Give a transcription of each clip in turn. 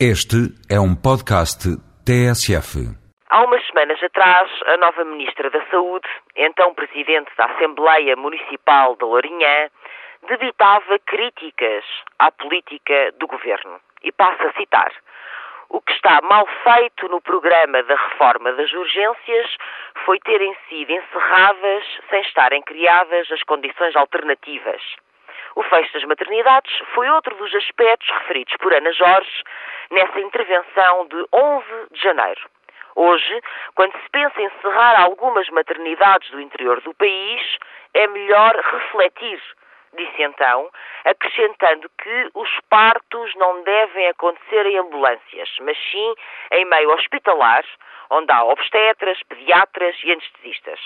Este é um podcast TSF. Há umas semanas atrás, a nova Ministra da Saúde, então Presidente da Assembleia Municipal de Lourinhã, debitava críticas à política do Governo. E passo a citar. O que está mal feito no programa da reforma das urgências foi terem sido encerradas sem estarem criadas as condições alternativas. O fecho das maternidades foi outro dos aspectos referidos por Ana Jorge nessa intervenção de 11 de janeiro. Hoje, quando se pensa em encerrar algumas maternidades do interior do país, é melhor refletir, disse então, acrescentando que os partos não devem acontecer em ambulâncias, mas sim em meio hospitalar, onde há obstetras, pediatras e anestesistas.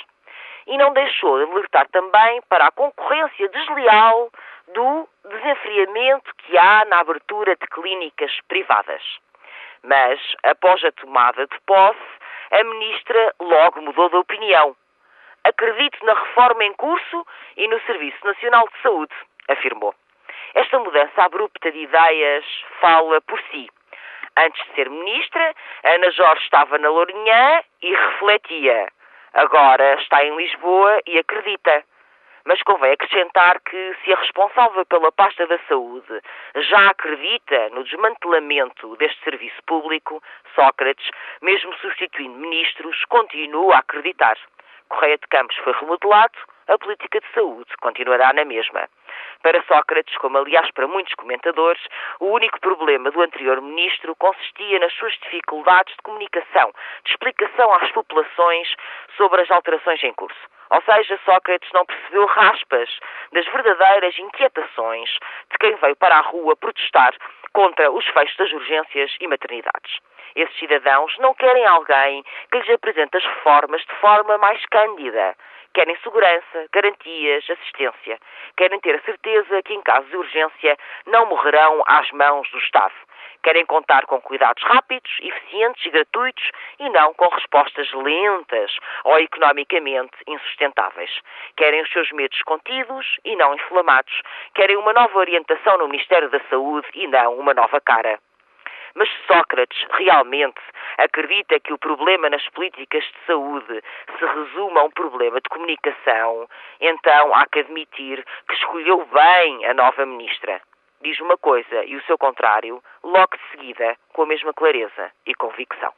E não deixou de alertar também para a concorrência desleal do desenfriamento que há na abertura de clínicas privadas. Mas, após a tomada de posse, a ministra logo mudou de opinião. Acredito na reforma em curso e no Serviço Nacional de Saúde, afirmou. Esta mudança abrupta de ideias fala por si. Antes de ser ministra, Ana Jorge estava na Lourinhã e refletia. Agora está em Lisboa e acredita. Mas convém acrescentar que, se a responsável pela pasta da saúde já acredita no desmantelamento deste serviço público, Sócrates, mesmo substituindo ministros, continua a acreditar. Correia de Campos foi remodelado, a política de saúde continuará na mesma. Para Sócrates, como aliás para muitos comentadores, o único problema do anterior ministro consistia nas suas dificuldades de comunicação, de explicação às populações sobre as alterações em curso. Ou seja, Sócrates não percebeu raspas das verdadeiras inquietações de quem veio para a rua protestar contra os fechos das urgências e maternidades. Esses cidadãos não querem alguém que lhes apresente as reformas de forma mais cândida. Querem segurança, garantias, assistência. Querem ter a certeza que, em caso de urgência, não morrerão às mãos do Estado. Querem contar com cuidados rápidos, eficientes e gratuitos e não com respostas lentas ou economicamente insustentáveis. Querem os seus medos contidos e não inflamados. Querem uma nova orientação no Ministério da Saúde e não uma nova cara. Mas Sócrates realmente acredita que o problema nas políticas de saúde se resume a um problema de comunicação, então há que admitir que escolheu bem a nova ministra. Diz uma coisa e o seu contrário, logo de seguida, com a mesma clareza e convicção.